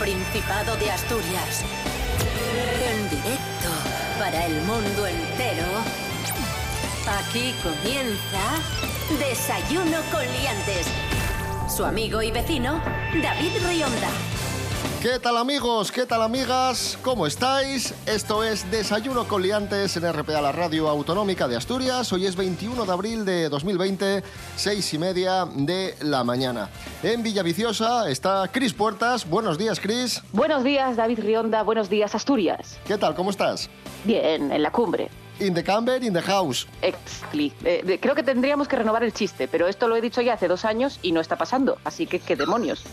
Principado de Asturias. En directo para el mundo entero. Aquí comienza Desayuno con Liantes. Su amigo y vecino, David Rionda. ¿Qué tal amigos? ¿Qué tal amigas? ¿Cómo estáis? Esto es Desayuno con Liantes en RPA, la radio autonómica de Asturias. Hoy es 21 de abril de 2020, seis y media de la mañana. En Villaviciosa está Cris Puertas. Buenos días, Cris. Buenos días, David Rionda. Buenos días, Asturias. ¿Qué tal? ¿Cómo estás? Bien, en la cumbre. In the camber, in the house. Exactly. Eh, de- creo que tendríamos que renovar el chiste, pero esto lo he dicho ya hace dos años y no está pasando. Así que, ¿qué demonios?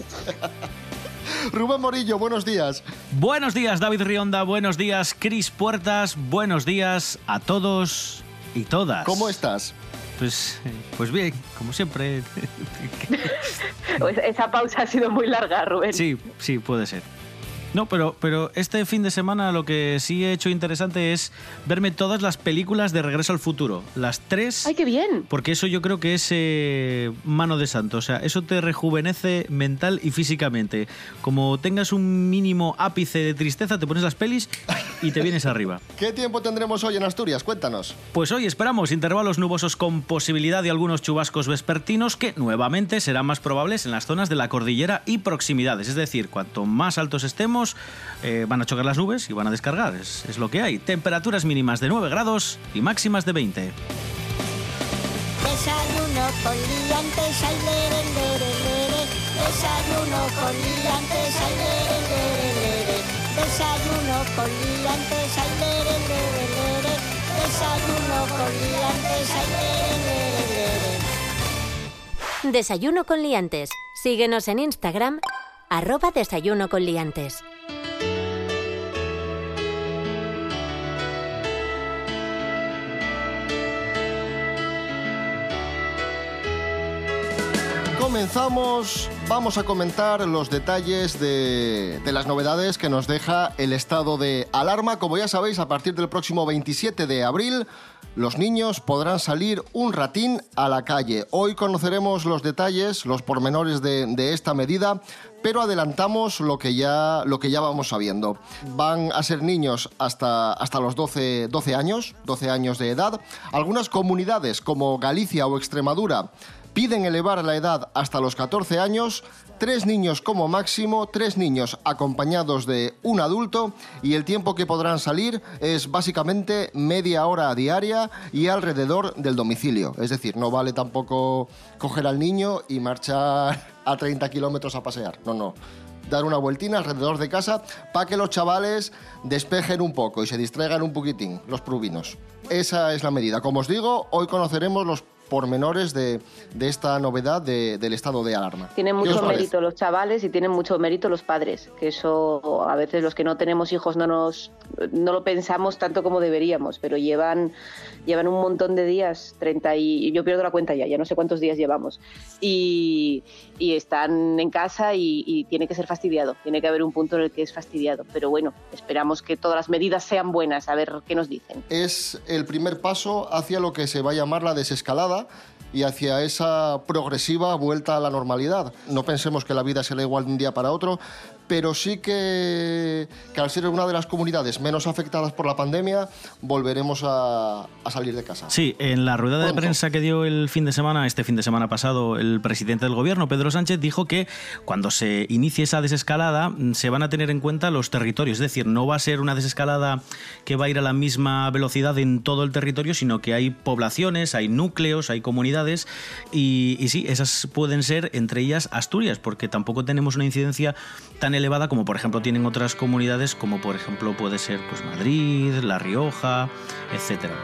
Rubén Morillo, buenos días. Buenos días, David Rionda. Buenos días, Cris Puertas. Buenos días a todos y todas. ¿Cómo estás? Pues, eh, pues bien, como siempre. Pues esa pausa ha sido muy larga, Rubén. Sí, sí, puede ser. No, pero, pero este fin de semana lo que sí he hecho interesante es verme todas las películas de Regreso al Futuro. Las tres. ¡Ay, qué bien! Porque eso yo creo que es eh, mano de santo. O sea, eso te rejuvenece mental y físicamente. Como tengas un mínimo ápice de tristeza, te pones las pelis y te vienes arriba. ¿Qué tiempo tendremos hoy en Asturias? Cuéntanos. Pues hoy esperamos intervalos nubosos con posibilidad de algunos chubascos vespertinos que nuevamente serán más probables en las zonas de la cordillera y proximidades. Es decir, cuanto más altos estemos, eh, van a chocar las nubes y van a descargar. Es, es lo que hay. Temperaturas mínimas de 9 grados y máximas de 20. Desayuno con liantes, ay, lere, lere, lere. Desayuno con liantes, ay, lere, lere, lere. Desayuno con liantes, ay, lere, lere, lere. Desayuno con liantes, ay, lere, lere, lere. Desayuno con liantes. Síguenos en Instagram, arroba desayuno con liantes. Comenzamos, vamos a comentar los detalles de, de las novedades que nos deja el estado de alarma. Como ya sabéis, a partir del próximo 27 de abril, los niños podrán salir un ratín a la calle. Hoy conoceremos los detalles, los pormenores de, esta medida, pero adelantamos lo que ya, lo que ya vamos sabiendo. Van a ser niños hasta, hasta los 12, 12 años, 12 años de edad. Algunas comunidades como Galicia o Extremadura piden elevar la edad hasta los 14 años, tres niños como máximo, tres niños acompañados de un adulto y el tiempo que podrán salir es básicamente media hora diaria y alrededor del domicilio. Es decir, no vale tampoco coger al niño y marchar a 30 kilómetros a pasear. No, no. Dar una vueltina alrededor de casa para que los chavales despejen un poco y se distraigan un poquitín, los prubinos. Esa es la medida. Como os digo, hoy conoceremos los pormenores de, de esta novedad de- del estado de alarma. Tienen ¿Qué os mucho mérito los chavales y tienen mucho mérito los padres, que eso a veces los que no tenemos hijos no nos no lo pensamos tanto como deberíamos, pero llevan llevan un montón de días, 30 y yo pierdo la cuenta ya, ya no sé cuántos días llevamos y, y están en casa y, y tiene que ser fastidiado, tiene que haber un punto en el que es fastidiado, pero bueno, esperamos que todas las medidas sean buenas, a ver qué nos dicen. es el primer paso hacia lo que se va a llamar la desescalada y hacia esa progresiva vuelta a la normalidad. No pensemos que la vida será igual de un día para otro, pero sí que, que al ser una de las comunidades menos afectadas por la pandemia, volveremos a, a salir de casa. Sí, en la rueda de prensa que dio el fin de semana, este fin de semana pasado, el presidente del gobierno, Pedro Sánchez, dijo que cuando se inicie esa desescalada mm, se van a tener en cuenta los territorios. Es decir, no va a ser una desescalada que va a ir a la misma velocidad en todo el territorio, sino que hay poblaciones, hay núcleos, hay comunidades y, y sí, esas pueden ser entre ellas Asturias, porque tampoco tenemos una incidencia tan elevada como por ejemplo tienen otras comunidades, como por ejemplo puede ser pues Madrid, La Rioja, etcétera.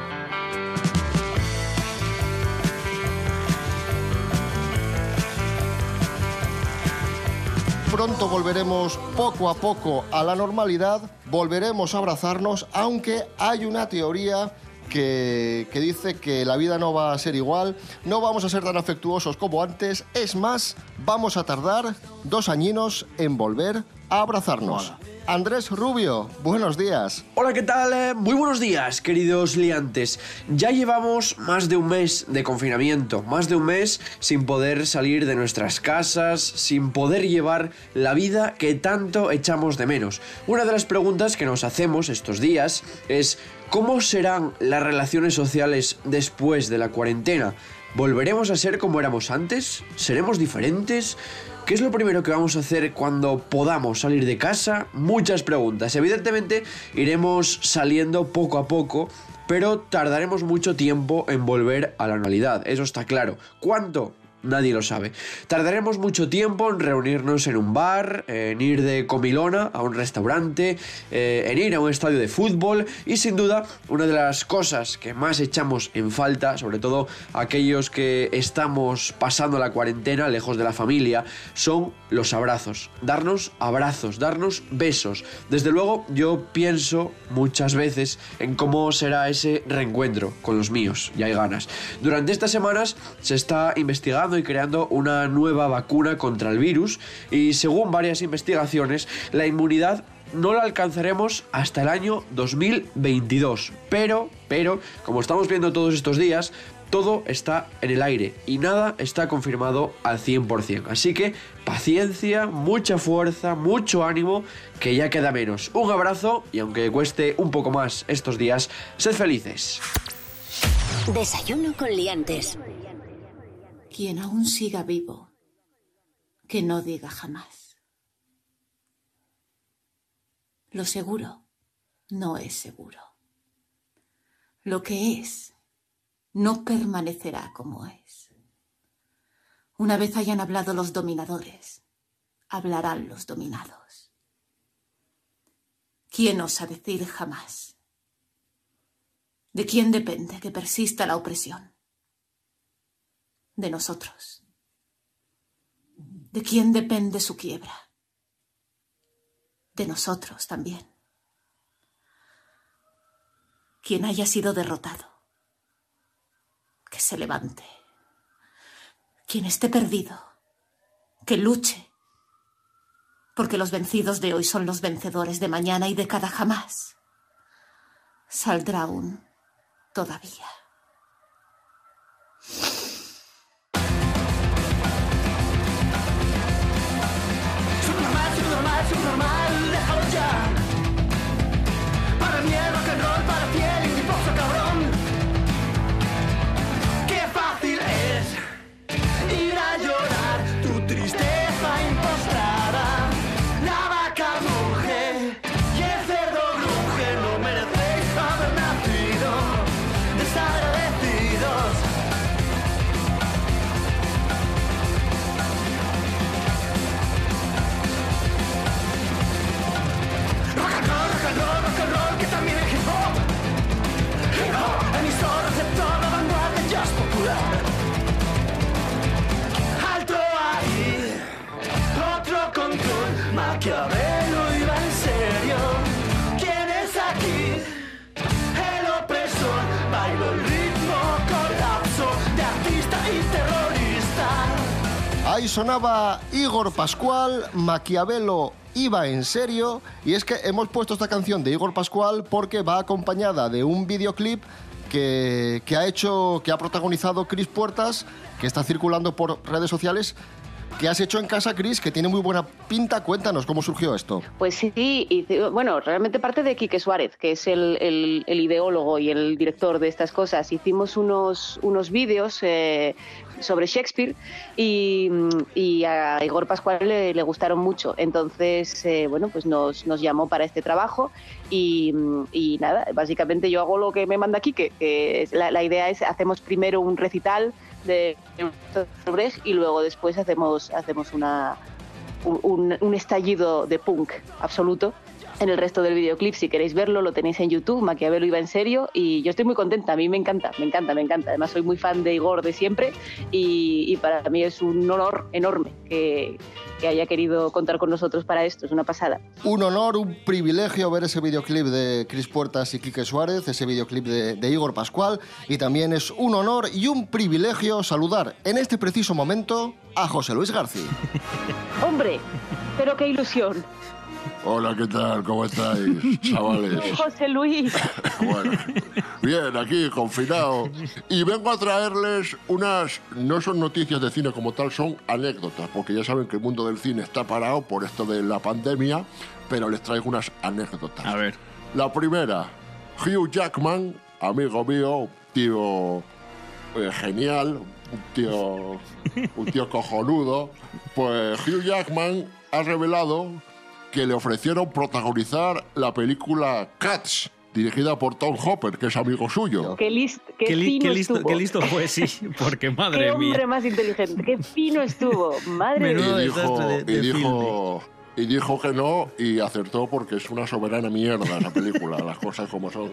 Pronto volveremos poco a poco a la normalidad, volveremos a abrazarnos, aunque hay una teoría que, que dice que la vida no va a ser igual, no vamos a ser tan afectuosos como antes, es más, vamos a tardar dos añinos en volver a abrazarnos. Andrés Rubio, buenos días. Hola, ¿qué tal? Eh, Muy buenos días, queridos liantes. Ya llevamos más de un mes de confinamiento, más de un mes sin poder salir de nuestras casas, sin poder llevar la vida que tanto echamos de menos. Una de las preguntas que nos hacemos estos días es ¿cómo serán las relaciones sociales después de la cuarentena? ¿Volveremos a ser como éramos antes? ¿Seremos diferentes? ¿Qué es lo primero que vamos a hacer cuando podamos salir de casa? Muchas preguntas. Evidentemente iremos saliendo poco a poco, pero tardaremos mucho tiempo en volver a la normalidad. Eso está claro. ¿Cuánto? Nadie lo sabe. Tardaremos mucho tiempo en reunirnos en un bar, en ir de comilona a un restaurante, eh, en ir a un estadio de fútbol y sin duda una de las cosas que más echamos en falta, sobre todo aquellos que estamos pasando la cuarentena lejos de la familia, son los abrazos. Darnos abrazos, darnos besos. Desde luego yo pienso muchas veces en cómo será ese reencuentro con los míos y hay ganas. Durante estas semanas se está investigando y creando una nueva vacuna contra el virus y según varias investigaciones la inmunidad no la alcanzaremos hasta el año 2022. Pero, pero, como estamos viendo todos estos días, todo está en el aire y nada está confirmado al 100%. Así que paciencia, mucha fuerza, mucho ánimo, que ya queda menos. Un abrazo y aunque cueste un poco más estos días, sed felices. Desayuno con liantes. Quien aún siga vivo, que no diga jamás. Lo seguro no es seguro. Lo que es no permanecerá como es. Una vez hayan hablado los dominadores, hablarán los dominados. ¿Quién osa decir jamás? ¿De quién depende que persista la opresión? De nosotros. ¿De quién depende su quiebra? De nosotros también. Quien haya sido derrotado, que se levante. Quien esté perdido, que luche. Porque los vencidos de hoy son los vencedores de mañana y de cada jamás. Saldrá aún todavía. Subnormal, subnormal, subnormal, déjalo ya. Para mí Maquiavelo iba en serio. ¿Quién es aquí? El opresor, bailo el ritmo, colapso de artista y terrorista. Ahí sonaba Igor Pascual, Maquiavelo iba en serio, y es que hemos puesto esta canción de Igor Pascual porque va acompañada de un videoclip que, que ha hecho, que ha protagonizado Cris Puertas, que está circulando por redes sociales, que has hecho en casa, Cris, que tiene muy buena pinta. Cuéntanos cómo surgió esto. Pues sí, y, bueno, realmente parte de Quique Suárez, que es el ideólogo y el director de estas cosas. Hicimos unos, unos vídeos eh, sobre Shakespeare y, y a Igor Pascual le, le gustaron mucho. Entonces, eh, bueno, pues nos, nos llamó para este trabajo y, y nada, básicamente yo hago lo que me manda Quique. Que la, la idea es, hacemos primero un recital de Brecht y luego después hacemos, hacemos una, un, un estallido de punk absoluto en el resto del videoclip. Si queréis verlo, lo tenéis en YouTube. Maquiavelo iba en serio y yo estoy muy contenta. A mí me encanta, me encanta, me encanta. Además, soy muy fan de Igor de siempre y, y para mí es un honor enorme que, que haya querido contar con nosotros para esto. Es una pasada. Un honor, un privilegio ver ese videoclip de Cris Puertas y Quique Suárez, ese videoclip de, de Igor Pascual. Y también es un honor y un privilegio saludar en este preciso momento a José Luis García. Hombre, pero qué ilusión. Hola, ¿qué tal? ¿Cómo estáis, chavales? José Luis. Bueno, bien, aquí confinado. Y vengo a traerles unas, no son noticias de cine como tal, son anécdotas, porque ya saben que el mundo del cine está parado por esto de la pandemia, pero les traigo unas anécdotas. A ver. La primera, Hugh Jackman, amigo mío, tío eh, genial, un tío, un tío cojonudo, pues Hugh Jackman ha revelado que le ofrecieron protagonizar la película Cats, dirigida por Tom Hopper, que es amigo suyo. Qué, list, qué, Qué, li- fino qué listo, qué fue, sí, porque Qué madre hombre mía. más inteligente. Qué fino estuvo. Madre Menudo mía. y dijo, desastre de- y, dijo, y dijo que no y acertó porque es una soberana mierda esa película, las cosas como son.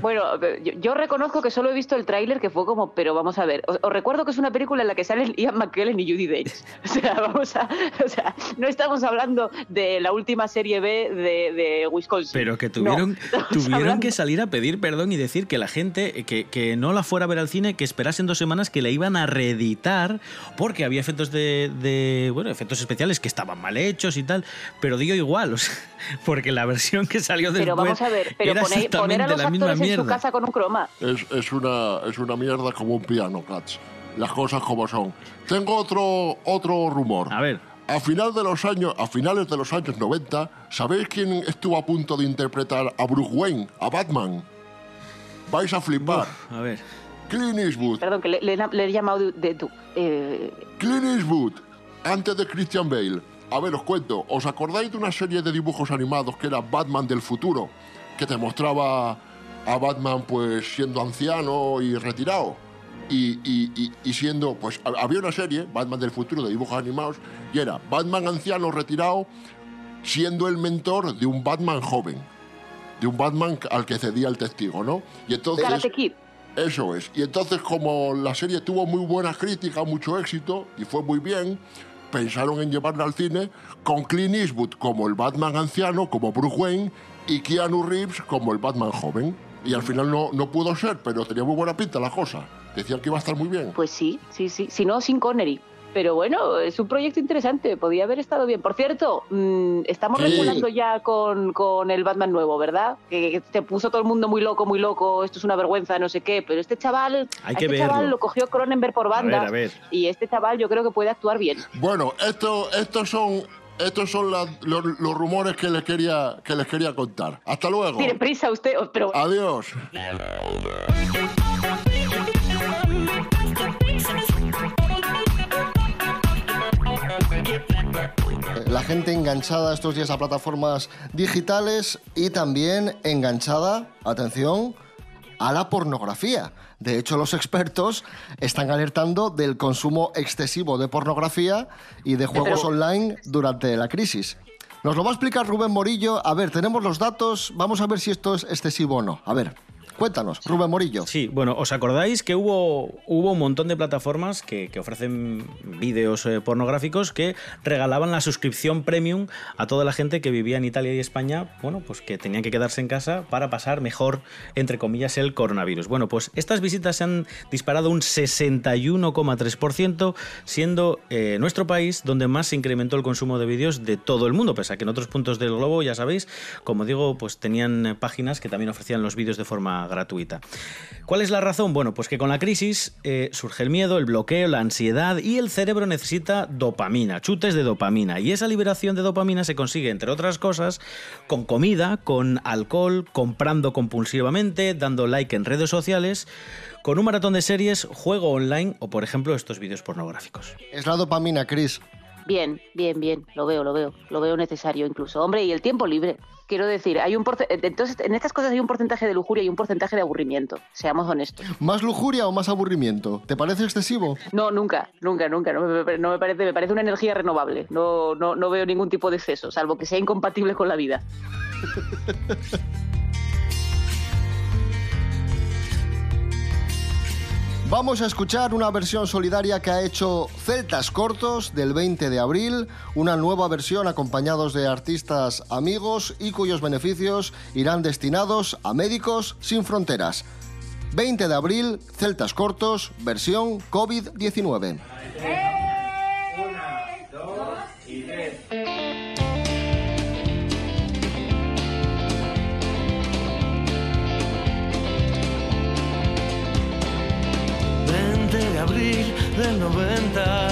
Bueno, yo, yo reconozco que solo he visto el tráiler que fue como, pero vamos a ver, os, os recuerdo que es una película en la que salen Ian McKellen y Judy Dench. O sea, vamos a, o sea, no estamos hablando de la última serie B de, de Wisconsin. Pero que tuvieron, No, tuvieron hablando- que salir a pedir perdón y decir que la gente que, que no la fuera a ver al cine, que esperasen dos semanas que la iban a reeditar, porque había efectos de, de- bueno, efectos especiales que estaban mal hechos y tal, pero digo igual, o sea, porque la versión que salió después Pero vamos a ver, pero era poner, poner a los actores en su mierda. casa con un croma. Es, es, una, es una mierda como un piano, Cats. Las cosas como son. Tengo otro, otro rumor. A ver. A, final de los años, a finales de los años 90, ¿sabéis quién estuvo a punto de interpretar a Bruce Wayne, a Batman? Vais a flipar. A ver. Clint Eastwood. Perdón, que le, le- le he llamado de, de tú. Eh, Clint Eastwood, antes de Christian Bale. A ver, os cuento. ¿Os acordáis de una serie de dibujos animados que era Batman del futuro? Que te mostraba a Batman pues siendo anciano y retirado. Y, y- y- y siendo, pues ha- había una serie, Batman del futuro, de dibujos animados, y era Batman anciano retirado siendo el mentor de un Batman joven. De un Batman al que cedía el testigo, ¿no? Y entonces... Eso es. Y entonces, como la serie tuvo muy buenas críticas, mucho éxito y fue muy bien, pensaron en llevarla al cine con Clint Eastwood como el Batman anciano, como Bruce Wayne, y Keanu Reeves como el Batman joven. Y al final no, no pudo ser, pero tenía muy buena pinta la cosa. Decían que iba a estar muy bien. Pues sí, sí, sí. Si no, sin Connery. Pero bueno, es un proyecto interesante. Podía haber estado bien. Por cierto, mm, estamos Sí. regulando ya con, con el Batman nuevo, ¿verdad? Que, que te puso todo el mundo muy loco, muy loco. Esto es una vergüenza, no sé qué. Pero este chaval, Hay a que este chaval lo cogió Cronenberg por banda. ver, a ver. Y este chaval yo creo que puede actuar bien. Bueno, esto, estos son, estos son la- los, los rumores que les, quería, que les quería contar. Hasta luego. Tiene prisa usted, pero Adiós. La gente enganchada estos días a plataformas digitales y también enganchada, atención, a la pornografía. De hecho, los expertos están alertando del consumo excesivo de pornografía y de juegos online durante la crisis. Nos lo va a explicar Rubén Morillo. A ver, tenemos los datos. Vamos a ver si esto es excesivo o no. A ver, cuéntanos, Rubén Morillo. Sí, bueno, ¿os acordáis que hubo, hubo un montón de plataformas que, ofrecen vídeos eh, pornográficos que regalaban la suscripción premium a toda la gente que vivía en Italia y España, bueno, pues que tenían que quedarse en casa para pasar mejor, entre comillas, el coronavirus? Bueno, pues estas visitas se han disparado un 61,3%, siendo eh, nuestro país donde más se incrementó el consumo de vídeos de todo el mundo, pese a que en otros puntos del globo, ya sabéis, como digo, pues tenían páginas que también ofrecían los vídeos de forma gratuita. ¿Cuál es la razón? Bueno, pues que con la crisis eh, surge el miedo, el bloqueo, la ansiedad y el cerebro necesita dopamina, chutes de dopamina. Y esa liberación de dopamina se consigue, entre otras cosas, con comida, con alcohol, comprando compulsivamente, dando like en redes sociales, con un maratón de series, juego online o, por ejemplo, estos vídeos pornográficos. Es la dopamina, Chris. Bien, bien, bien, lo veo, lo veo, lo veo necesario incluso. Hombre, y el tiempo libre. Quiero decir, hay un entonces en estas cosas hay un porcentaje de lujuria y un porcentaje de aburrimiento, seamos honestos. ¿Más lujuria o más aburrimiento? ¿Te parece excesivo? No, nunca, nunca, nunca. No me, no me parece, me parece una energía renovable. No, no, no veo ningún tipo de exceso, salvo que sea incompatible con la vida. Vamos a escuchar una versión solidaria que ha hecho Celtas Cortos del 20 de abril, una nueva versión acompañados de artistas amigos y cuyos beneficios irán destinados a médicos sin fronteras. 20 de abril, Celtas Cortos, versión COVID-19. 90.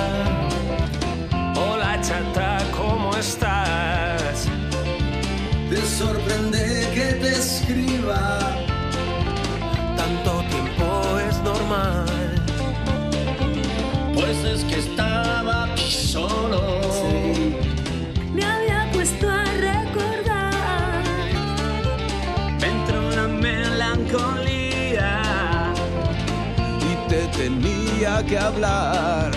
Que hablar.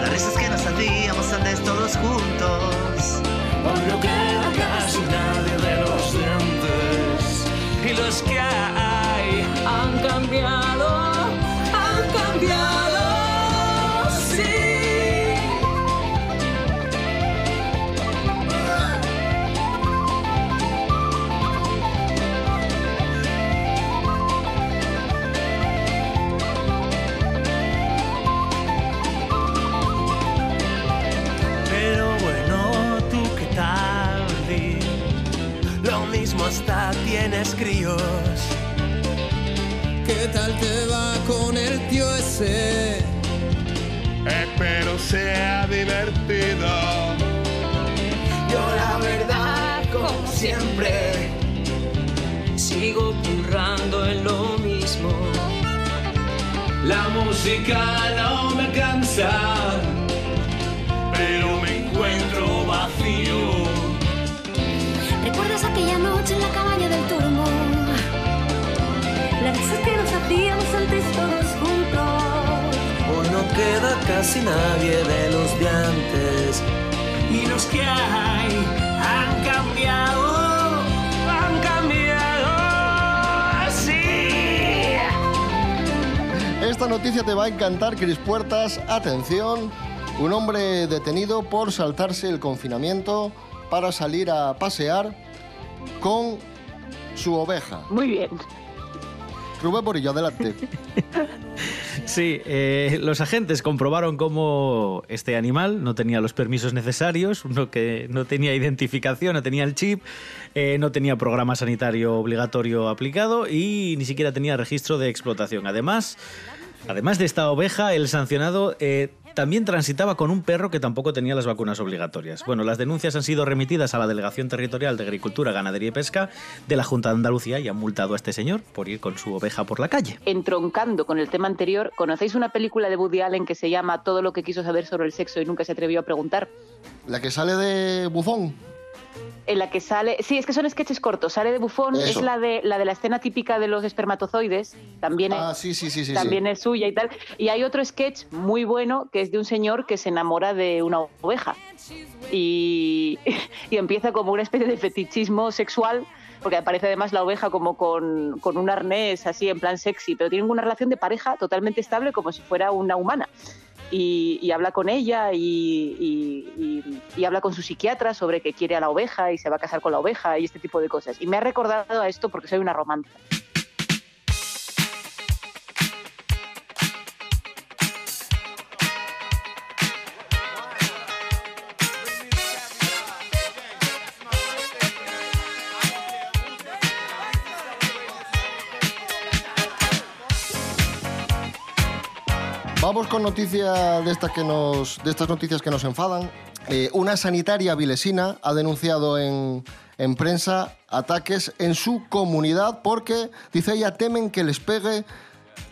Las risas que nos hacíamos antes todos juntos. ¿Qué tal te va con el tío ese? Espero sea divertido. Yo la verdad, como siempre, sigo currando en lo mismo. La música no me cansa, casi nadie de los de antes. Y los que hay han cambiado, han cambiado. Sí. Esta noticia te va a encantar, Cris Puertas. Atención, un hombre detenido por saltarse el confinamiento para salir a pasear con su oveja. Muy bien. Rubén Borillo, adelante. Sí, eh, los agentes comprobaron cómo este animal no tenía los permisos necesarios, uno que no tenía identificación, no tenía el chip, eh, no tenía programa sanitario obligatorio aplicado y ni siquiera tenía registro de explotación. Además, además de esta oveja, el sancionado eh, también transitaba con un perro que tampoco tenía las vacunas obligatorias. Bueno, las denuncias han sido remitidas a la Delegación Territorial de Agricultura, Ganadería y Pesca de la Junta de Andalucía y han multado a este señor por ir con su oveja por la calle. Entroncando con el tema anterior, ¿conocéis una película de Woody Allen que se llama Todo lo que quiso saber sobre el sexo y nunca se atrevió a preguntar? La que sale de bufón. En la que sale, sí, es que son sketches cortos. Sale de bufón, Eso. es la de la de la escena típica de los espermatozoides. También Ah, es, sí, sí, sí, también es suya y tal. Y hay otro sketch muy bueno que es de un señor que se enamora de una oveja y, y empieza como una especie de fetichismo sexual. Porque aparece además la oveja como con, con un arnés así en plan sexy, pero tienen una relación de pareja totalmente estable como si fuera una humana. Y, y habla con ella y, y- habla con su psiquiatra sobre que quiere a la oveja y se va a casar con la oveja y este tipo de cosas. Y me ha recordado a esto porque soy una romántica. Vamos con noticias de estas que nos, de estas noticias que nos enfadan. Eh, una sanitaria vilesina ha denunciado en, en prensa ataques en su comunidad porque, dice ella, temen que les pegue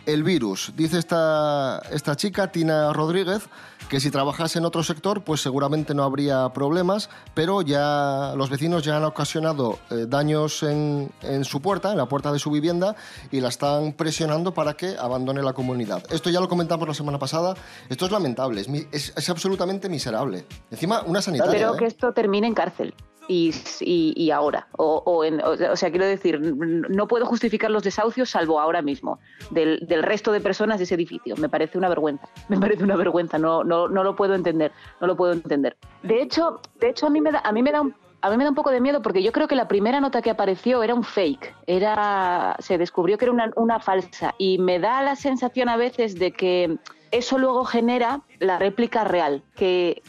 el virus. Dice esta, esta chica, Tina Rodríguez, que si trabajase en otro sector, pues seguramente no habría problemas, pero ya los vecinos ya han ocasionado eh, daños en, en su puerta, en la puerta de su vivienda, y la están presionando para que abandone la comunidad. Esto ya lo comentamos la semana pasada. Esto es lamentable, es, es- es absolutamente miserable. Encima, una sanitaria. Espero ¿eh? que esto termine en cárcel. Y, y- y ahora. O, o en- o sea- quiero decir, no puedo justificar los desahucios salvo ahora mismo, del, del resto de personas de ese edificio. Me parece una vergüenza. Me parece una vergüenza. No, no, no lo puedo entender. No lo puedo entender. De hecho, de hecho a mí me da, a mí me da un a mí me da un poco de miedo porque yo creo que la primera nota que apareció era un fake, era se descubrió que era una, falsa y me da la sensación a veces de que eso luego genera la réplica real, que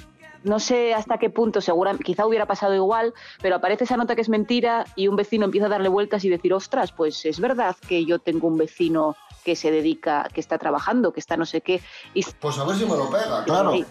no sé hasta qué punto, segura, quizá hubiera pasado igual, pero aparece esa nota que es mentira y un vecino empieza a darle vueltas y decir, ostras, pues es verdad que yo tengo un vecino que se dedica, que está trabajando, que está no sé qué. Y Pues a ver si me lo pega, claro. Sí.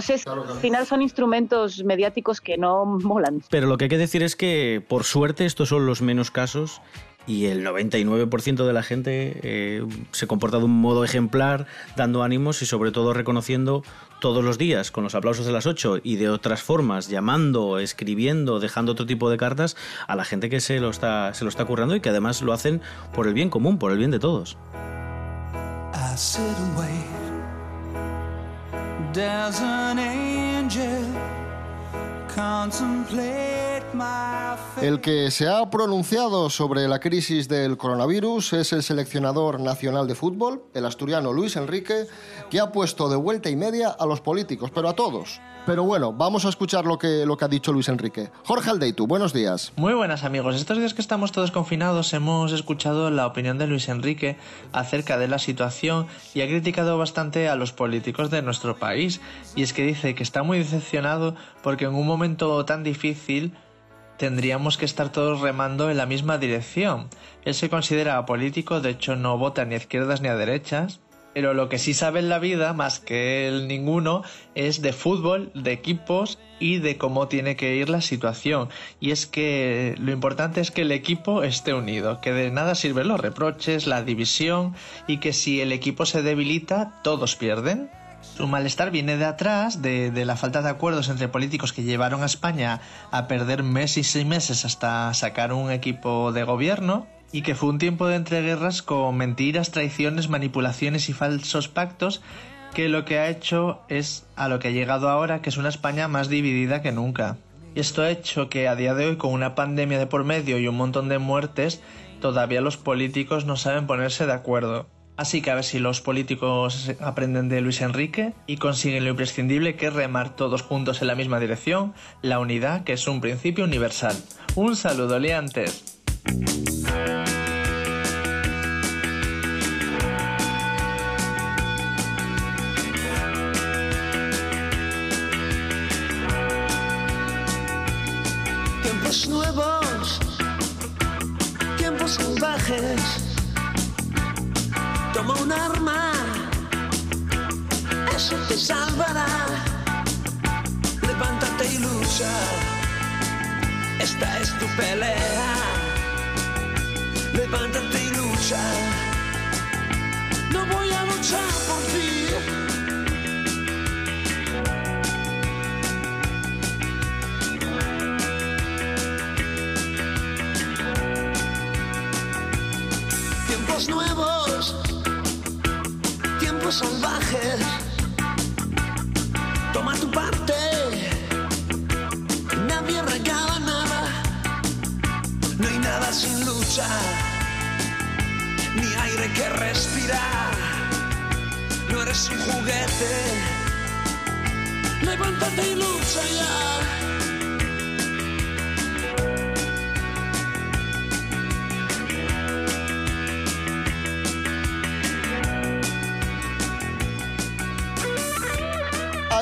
Sé, al final son instrumentos mediáticos que no molan. Pero lo que hay que decir es que, por suerte, estos son los menos casos y el 99% de la gente eh, se comporta de un modo ejemplar, dando ánimos y sobre todo reconociendo todos los días, con los aplausos de las 8 y de otras formas, llamando, escribiendo, dejando otro tipo de cartas a la gente que se lo está, se lo está currando y que además lo hacen por el bien común, por el bien de todos. El que se ha pronunciado sobre la crisis del coronavirus es el seleccionador nacional de fútbol, el asturiano Luis Enrique, que ha puesto de vuelta y media a los políticos, pero a todos. Pero bueno, vamos a escuchar lo que, lo que ha dicho Luis Enrique. Jorge Aldeitu, buenos días. Muy buenas amigos, estos días que estamos todos confinados hemos escuchado la opinión de Luis Enrique acerca de la situación y ha criticado bastante a los políticos de nuestro país y es que dice que está muy decepcionado porque en un momento tan difícil tendríamos que estar todos remando en la misma dirección. Él se considera político, de hecho no vota ni a izquierdas ni a derechas, pero lo que sí sabe en la vida, más que él ninguno, es de fútbol, de equipos y de cómo tiene que ir la situación. Y es que lo importante es que el equipo esté unido, que de nada sirven los reproches, la división y que si el equipo se debilita, todos pierden. Su malestar viene de atrás, de, la falta de acuerdos entre políticos que llevaron a España a perder meses y meses hasta sacar un equipo de gobierno y que fue un tiempo de entreguerras con mentiras, traiciones, manipulaciones y falsos pactos que lo que ha hecho es a lo que ha llegado ahora, que es una España más dividida que nunca. Y esto ha hecho que a día de hoy, con una pandemia de por medio y un montón de muertes, todavía los políticos no saben ponerse de acuerdo. Así que a ver si los políticos aprenden de Luis Enrique y consiguen lo imprescindible que es remar todos juntos en la misma dirección, la unidad que es un principio universal. Un saludo, liantes. Tiempos nuevos, tiempos salvajes. Toma un arma, eso te salvará. Levántate y lucha, esta es tu pelea. Levántate y lucha, no voy a luchar por ti. Nuevos, salvajes. Toma tu parte, nadie regala nada. No hay nada sin lucha, ni aire que respirar. No eres un juguete, levántate y lucha ya.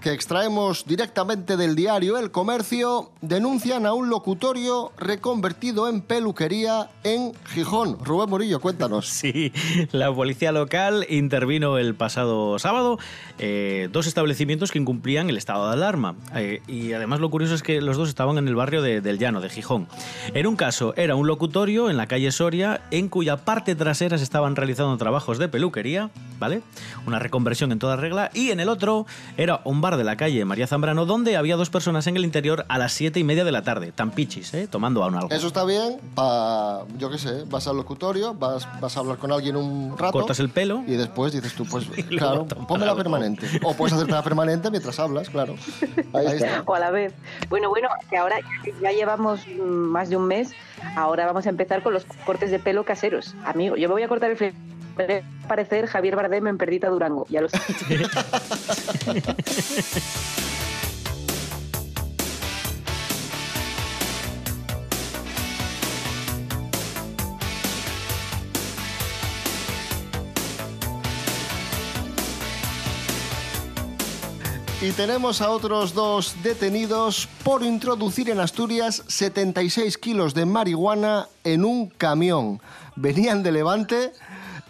que extraemos directamente del diario El Comercio, denuncian a un locutorio reconvertido en peluquería en Gijón. Rubén Murillo, cuéntanos. Sí, la policía local intervino el pasado sábado eh, dos establecimientos que incumplían el estado de alarma. Eh, y además lo curioso es que los dos estaban en el barrio de- del Llano, de Gijón. En un caso era un locutorio en la calle Soria en cuya parte trasera se estaban realizando trabajos de peluquería, ¿vale? Una reconversión en toda regla. Y en el otro era un bar de la calle María Zambrano donde había dos personas en el interior a las siete y media de la tarde, tan pichis, ¿eh? Tomando aún algo. Eso está bien, pa, yo qué sé, vas al locutorio, vas, vas a hablar con alguien un rato. Cortas el pelo. Y después dices tú, pues claro, ponme la permanente. O puedes hacerte la permanente mientras hablas, claro. Ahí está. o a la vez. Bueno, bueno, que ahora ya llevamos más de un mes, ahora vamos a empezar con los cortes de pelo caseros. Amigo, yo me voy a cortar el fle- voy a parecer Javier Bardem en Perdita Durango, ya lo sé. Y tenemos a otros dos detenidos por introducir en Asturias 76 kilos de marihuana en un camión. Venían de Levante,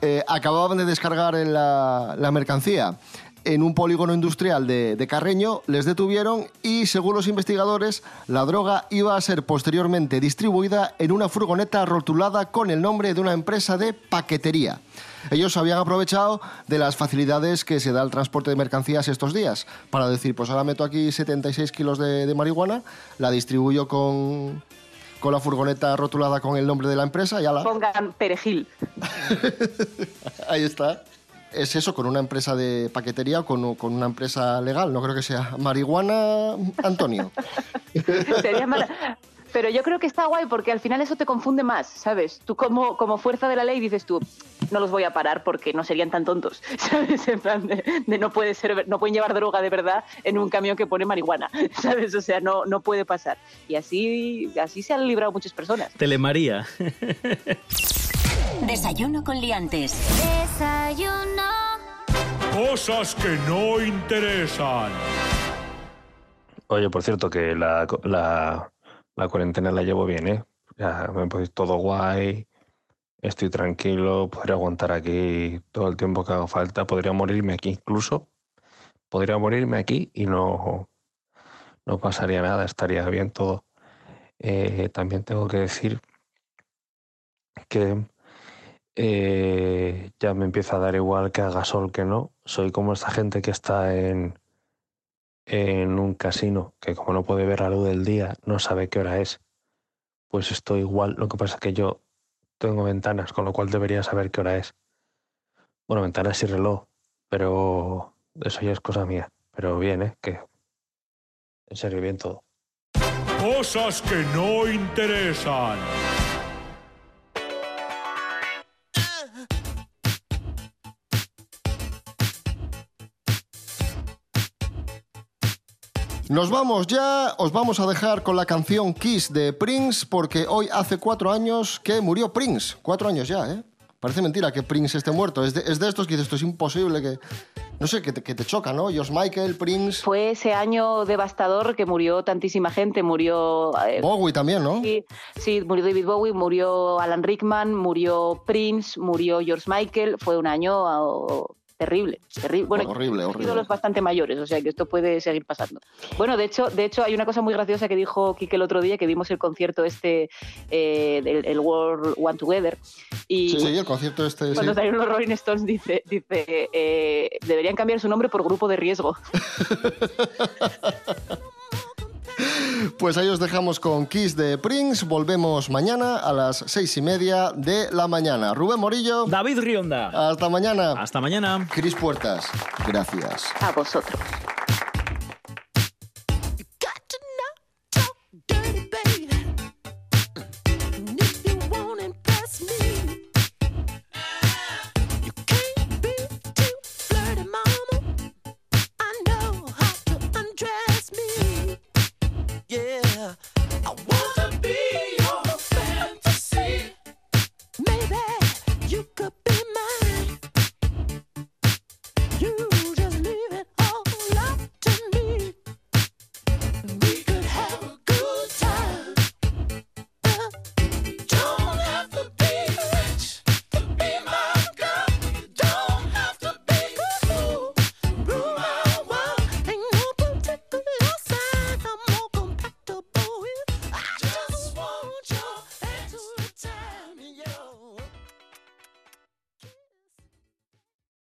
eh, acababan de descargar la, mercancía en un polígono industrial de, Carreño, les detuvieron y, según los investigadores, la droga iba a ser posteriormente distribuida en una furgoneta rotulada con el nombre de una empresa de paquetería. Ellos habían aprovechado de las facilidades que se da el transporte de mercancías estos días para decir, pues ahora meto aquí 76 kilos de, de marihuana, la distribuyo con, con la furgoneta rotulada con el nombre de la empresa y ala, Pongan perejil. ahí está. Es eso, con una empresa de paquetería o con, con una empresa legal, no creo que sea marihuana Antonio. Sería Pero yo creo que está guay porque al final eso te confunde más, ¿sabes? Tú como, como fuerza de la ley dices tú, no los voy a parar porque no serían tan tontos, ¿sabes? En plan de, de no puede ser, no pueden llevar droga de verdad en un camión que pone marihuana, ¿sabes? O sea, no, no puede pasar. Y así, así se han librado muchas personas. Telemaría. Desayuno con liantes. Desayuno. Cosas que no interesan. Oye, por cierto, que la, la, la cuarentena la llevo bien, ¿eh? Ya me puesto todo guay, estoy tranquilo, podría aguantar aquí todo el tiempo que haga falta, podría morirme aquí incluso, podría morirme aquí y no, no pasaría nada, estaría bien todo. Eh, también tengo que decir que eh, ya me empieza a dar igual que haga sol que no, soy como esta gente que está en en un casino que como no puede ver la luz del día, no sabe qué hora es. Pues estoy igual, lo que pasa es que yo tengo ventanas, con lo cual debería saber qué hora es. Bueno, ventanas y reloj, pero eso ya es cosa mía. Pero bien, ¿eh? Que en serio, bien todo. Cosas que no interesan. Nos vamos ya, os vamos a dejar con la canción Kiss de Prince, porque hoy hace cuatro años que murió Prince. Cuatro años ya, ¿eh? Parece mentira que Prince esté muerto. Es de, es de estos que dices, esto es imposible que... No sé, que te, que te choca, ¿no? George Michael, Prince... Fue ese año devastador que murió tantísima gente, murió... eh, Bowie también, ¿no? Sí, sí, murió David Bowie, murió Alan Rickman, murió Prince, murió George Michael. Fue un año oh, terrible, terrible. Bueno, horrible, horrible. ídolos bastante mayores, o sea que esto puede seguir pasando. Bueno, de hecho, de hecho hay una cosa muy graciosa que dijo Kike el otro día, que vimos el concierto este, eh, del el World One Together. Y Sí, sí, el concierto este... cuando sí. salieron los Rolling Stones dice, dice eh, deberían cambiar su nombre por grupo de riesgo. Pues ahí os dejamos con Kiss de Prince. Volvemos mañana a las seis y media de la mañana. Rubén Morillo. David Rionda. Hasta mañana. Hasta mañana. Cris Puertas. Gracias. A vosotros.